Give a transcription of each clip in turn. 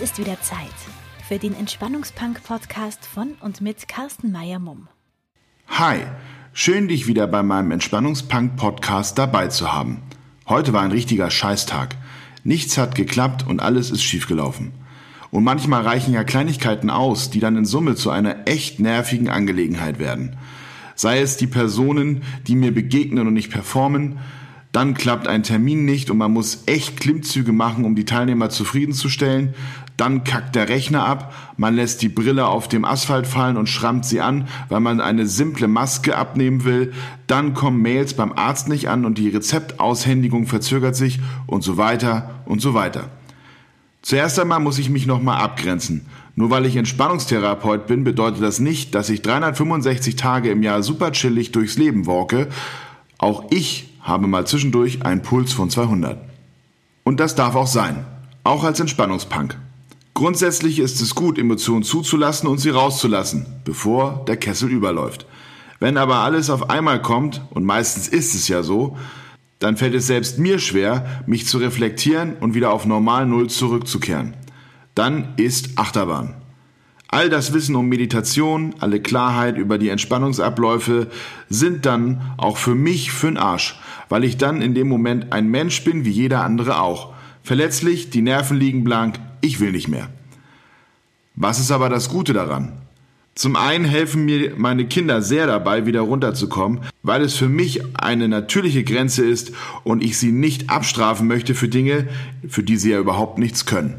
ist wieder Zeit für den Entspannungspunk-Podcast von und mit Carsten Meyer-Mumm. Hi, schön dich wieder bei meinem Entspannungspunk-Podcast dabei zu haben. Heute war ein richtiger Scheißtag. Nichts hat geklappt und alles ist schiefgelaufen. Und manchmal reichen ja Kleinigkeiten aus, die dann in Summe zu einer echt nervigen Angelegenheit werden. Sei es die Personen, die mir begegnen und nicht performen, dann klappt ein Termin nicht und man muss echt Klimmzüge machen, um die Teilnehmer zufriedenzustellen. Dann kackt der Rechner ab, man lässt die Brille auf dem Asphalt fallen und schrammt sie an, weil man eine simple Maske abnehmen will. Dann kommen Mails beim Arzt nicht an und die Rezeptaushändigung verzögert sich und so weiter und so weiter. Zuerst einmal muss ich mich nochmal abgrenzen. Nur weil ich Entspannungstherapeut bin, bedeutet das nicht, dass ich 365 Tage im Jahr super chillig durchs Leben walke. Auch ich habe mal zwischendurch einen Puls von 200. Und das darf auch sein, auch als Entspannungspunk. Grundsätzlich ist es gut, Emotionen zuzulassen und sie rauszulassen, bevor der Kessel überläuft. Wenn aber alles auf einmal kommt, und meistens ist es ja so, dann fällt es selbst mir schwer, mich zu reflektieren und wieder auf normal Null zurückzukehren. Dann ist Achterbahn. All das Wissen um Meditation, alle Klarheit über die Entspannungsabläufe sind dann auch für mich für'n Arsch, weil ich dann in dem Moment ein Mensch bin wie jeder andere auch. Verletzlich, die Nerven liegen blank, ich will nicht mehr. Was ist aber das Gute daran? Zum einen helfen mir meine Kinder sehr dabei, wieder runterzukommen, weil es für mich eine natürliche Grenze ist und ich sie nicht abstrafen möchte für Dinge, für die sie ja überhaupt nichts können.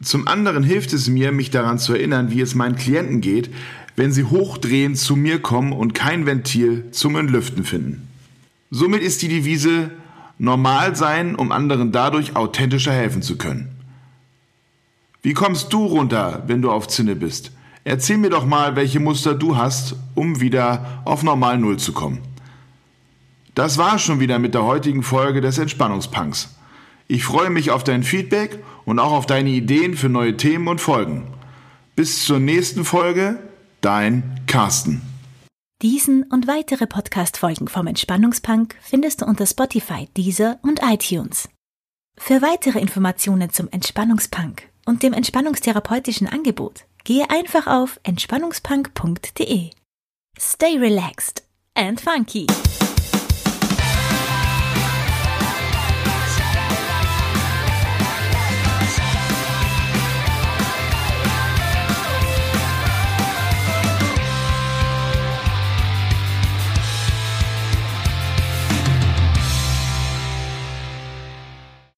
Zum anderen hilft es mir, mich daran zu erinnern, wie es meinen Klienten geht, wenn sie hochdrehend zu mir kommen und kein Ventil zum Entlüften finden. Somit ist die Devise normal sein, um anderen dadurch authentischer helfen zu können. Wie kommst du runter, wenn du auf Zinne bist? Erzähl mir doch mal, welche Muster du hast, um wieder auf normal Null zu kommen. Das war schon wieder mit der heutigen Folge des Entspannungspunks. Ich freue mich auf dein Feedback und auch auf deine Ideen für neue Themen und Folgen. Bis zur nächsten Folge, dein Carsten. Diesen und weitere Podcast-Folgen vom Entspannungspunk findest du unter Spotify, Deezer und iTunes. Für weitere Informationen zum Entspannungspunk und dem entspannungstherapeutischen Angebot gehe einfach auf entspannungspunk.de. Stay relaxed and funky.